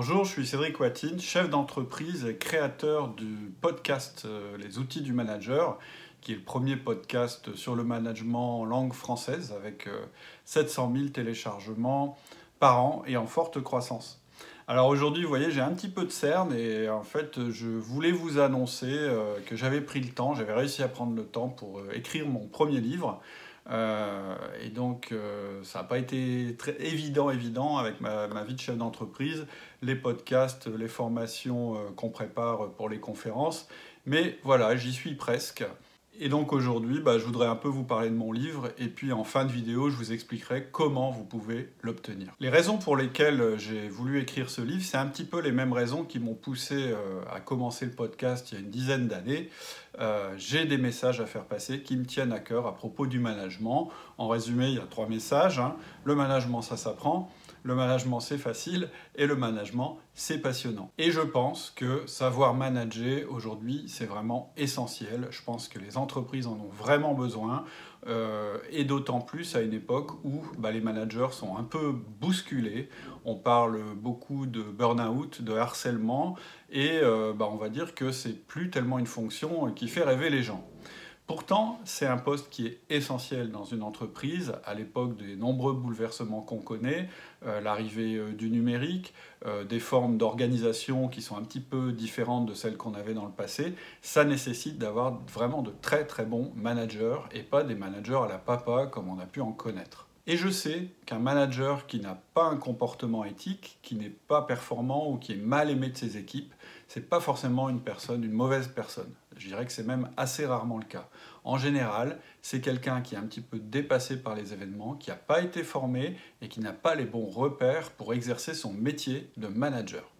Bonjour, je suis Cédric Watine, chef d'entreprise et créateur du podcast euh, Les outils du manager, qui est le premier podcast sur le management en langue française avec 700 euh, 000 téléchargements par an et en forte croissance. Alors aujourd'hui, vous voyez, j'ai un petit peu de cerne et en fait, je voulais vous annoncer euh, que j'avais pris le temps, j'avais réussi à prendre le temps pour écrire mon premier livre. Euh, et donc, euh, ça n'a pas été très évident, évident avec ma, vie de chef d'entreprise, les podcasts, les formations euh, qu'on prépare pour les conférences. Mais voilà, j'y suis presque. Et donc aujourd'hui, bah, je voudrais un peu vous parler de mon livre et puis en fin de vidéo, je vous expliquerai comment vous pouvez l'obtenir. Les raisons pour lesquelles j'ai voulu écrire ce livre, c'est un petit peu les mêmes raisons qui m'ont poussé euh, à commencer le podcast il y a une dizaine d'années. Euh, j'ai des messages à faire passer qui me tiennent à cœur à propos du management. En résumé, il y a trois messages. Hein. Le management, ça s'apprend le management c'est facile et le management c'est passionnant. Et je pense que savoir manager aujourd'hui c'est vraiment essentiel. Je pense que les entreprises en ont vraiment besoin euh, et d'autant plus à une époque où bah, les managers sont un peu bousculés. On parle beaucoup de burn-out, de harcèlement et euh, bah, on va dire que c'est plus tellement une fonction qui fait rêver les gens. Pourtant, c'est un poste qui est essentiel dans une entreprise à l'époque des nombreux bouleversements qu'on connaît, euh, l'arrivée euh, du numérique, euh, des formes d'organisation qui sont un petit peu différentes de celles qu'on avait dans le passé. Ça nécessite d'avoir vraiment de très très bons managers et pas des managers à la papa comme on a pu en connaître. Et je sais qu'un manager qui n'a pas un comportement éthique, qui n'est pas performant ou qui est mal aimé de ses équipes, c'est pas forcément une personne, une mauvaise personne. Je dirais que c'est même assez rarement le cas. En général, c'est quelqu'un qui est un petit peu dépassé par les événements, qui n'a pas été formé et qui n'a pas les bons repères pour exercer son métier de manager.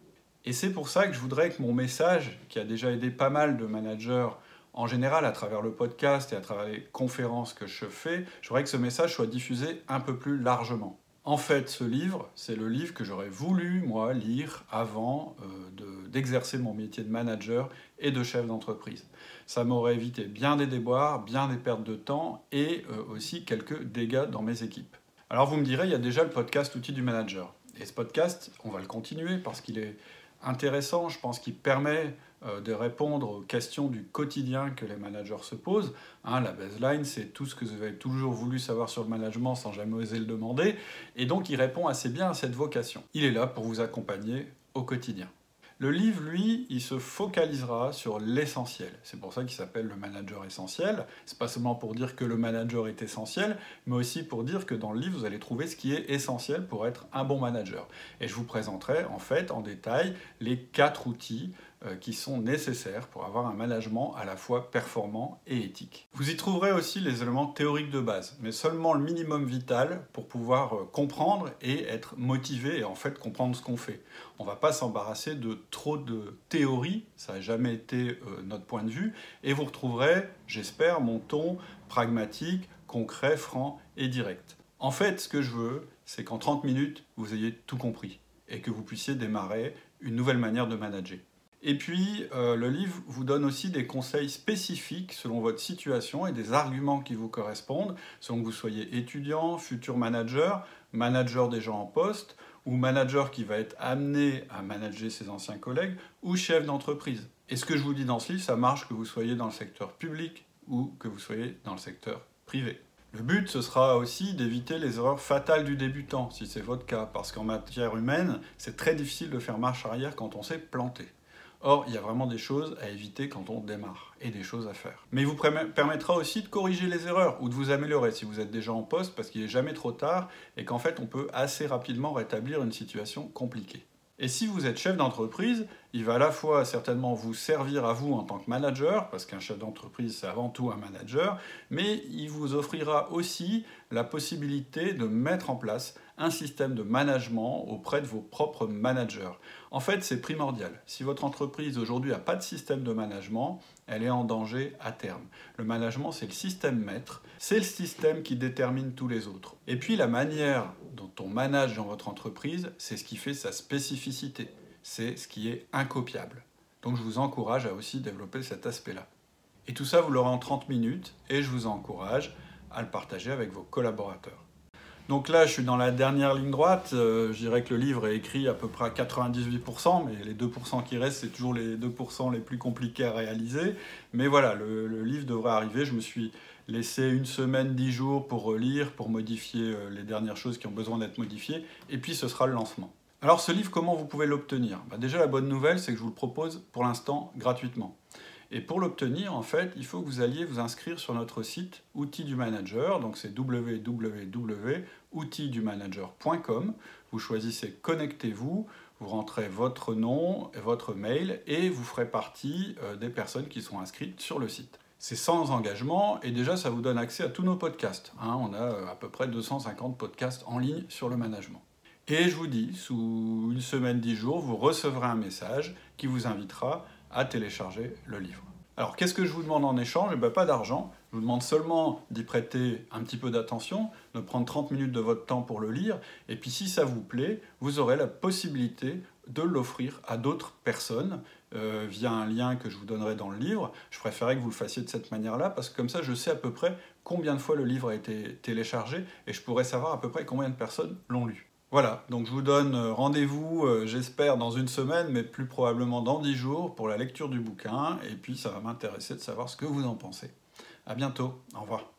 Et c'est pour ça que je voudrais que mon message, qui a déjà aidé pas mal de managers en général à travers le podcast et à travers les conférences que je fais, je voudrais que ce message soit diffusé un peu plus largement. En fait, ce livre, c'est le livre que j'aurais voulu, moi, lire avant euh, d'exercer mon métier de manager et de chef d'entreprise. Ça m'aurait évité bien des déboires, bien des pertes de temps et euh, aussi quelques dégâts dans mes équipes. Alors vous me direz, il y a déjà le podcast Outils du manager. Et ce podcast, on va le continuer parce qu'il est intéressant, je pense qu'il permet euh, de répondre aux questions du quotidien que les managers se posent. Hein, la baseline, c'est tout ce que vous avez toujours voulu savoir sur le management sans jamais oser le demander. Et donc, il répond assez bien à cette vocation. Il est là pour vous accompagner au quotidien. Le livre, lui, il se focalisera sur l'essentiel. C'est pour ça qu'il s'appelle le manager essentiel. C'est pas seulement pour dire que le manager est essentiel, mais aussi pour dire que dans le livre, vous allez trouver ce qui est essentiel pour être un bon manager. Et je vous présenterai en fait en détail les quatre outils qui sont nécessaires pour avoir un management à la fois performant et éthique. Vous y trouverez aussi les éléments théoriques de base, mais seulement le minimum vital pour pouvoir euh, comprendre et être motivé et en fait comprendre ce qu'on fait. On ne va pas s'embarrasser de trop de théories, ça n'a jamais été euh, notre point de vue, et vous retrouverez, j'espère, mon ton pragmatique, concret, franc et direct. En fait, ce que je veux, c'est qu'en 30 minutes, vous ayez tout compris et que vous puissiez démarrer une nouvelle manière de manager. Et puis, euh, le livre vous donne aussi des conseils spécifiques selon votre situation et des arguments qui vous correspondent, selon que vous soyez étudiant, futur manager, manager des gens en poste, ou manager qui va être amené à manager ses anciens collègues, ou chef d'entreprise. Et ce que je vous dis dans ce livre, ça marche que vous soyez dans le secteur public ou que vous soyez dans le secteur privé. Le but, ce sera aussi d'éviter les erreurs fatales du débutant, si c'est votre cas, parce qu'en matière humaine, c'est très difficile de faire marche arrière quand on s'est planté. Or, il y a vraiment des choses à éviter quand on démarre et des choses à faire. Mais il vous permettra aussi de corriger les erreurs ou de vous améliorer si vous êtes déjà en poste parce qu'il n'est jamais trop tard et qu'en fait on peut assez rapidement rétablir une situation compliquée. Et si vous êtes chef d'entreprise, il va à la fois certainement vous servir à vous en tant que manager, parce qu'un chef d'entreprise c'est avant tout un manager, mais il vous offrira aussi la possibilité de mettre en place un système de management auprès de vos propres managers. En fait, c'est primordial. Si votre entreprise aujourd'hui n'a pas de système de management, elle est en danger à terme. Le management, c'est le système maître, c'est le système qui détermine tous les autres. Et puis la manière dont on manage dans votre entreprise, c'est ce qui fait sa spécificité, c'est ce qui est incopiable. Donc je vous encourage à aussi développer cet aspect-là. Et tout ça, vous l'aurez en 30 minutes et je vous encourage à le partager avec vos collaborateurs. Donc là, je suis dans la dernière ligne droite. Euh, je dirais que le livre est écrit à peu près à 98%, mais les 2% qui restent, c'est toujours les 2% les plus compliqués à réaliser. Mais voilà, le, livre devrait arriver. Je me suis laissé une semaine, dix jours pour relire, pour modifier euh, les dernières choses qui ont besoin d'être modifiées. Et puis, ce sera le lancement. Alors, ce livre, comment vous pouvez l'obtenir? Bah, Déjà, la bonne nouvelle, c'est que je vous le propose pour l'instant gratuitement. Et pour l'obtenir, en fait, il faut que vous alliez vous inscrire sur notre site Outils du Manager. Donc c'est www.outildumanager.com. Vous choisissez Connectez-vous, vous rentrez votre nom et votre mail et vous ferez partie euh, des personnes qui sont inscrites sur le site. C'est sans engagement et déjà ça vous donne accès à tous nos podcasts. Hein. on a euh, à peu près 250 podcasts en ligne sur le management. Et je vous dis, sous une semaine, dix jours, vous recevrez un message qui vous invitera à télécharger le livre. Alors qu'est-ce que je vous demande en échange? Eh ben, Pas d'argent, je vous demande seulement d'y prêter un petit peu d'attention, de prendre 30 minutes de votre temps pour le lire, et puis si ça vous plaît, vous aurez la possibilité de l'offrir à d'autres personnes euh, via un lien que je vous donnerai dans le livre. Je préférerais que vous le fassiez de cette manière-là, parce que comme ça je sais à peu près combien de fois le livre a été téléchargé, et je pourrais savoir à peu près combien de personnes l'ont lu. Voilà, donc je vous donne euh, rendez-vous, euh, j'espère, dans une semaine, mais plus probablement dans dix jours, pour la lecture du bouquin, et puis ça va m'intéresser de savoir ce que vous en pensez. À bientôt, au revoir.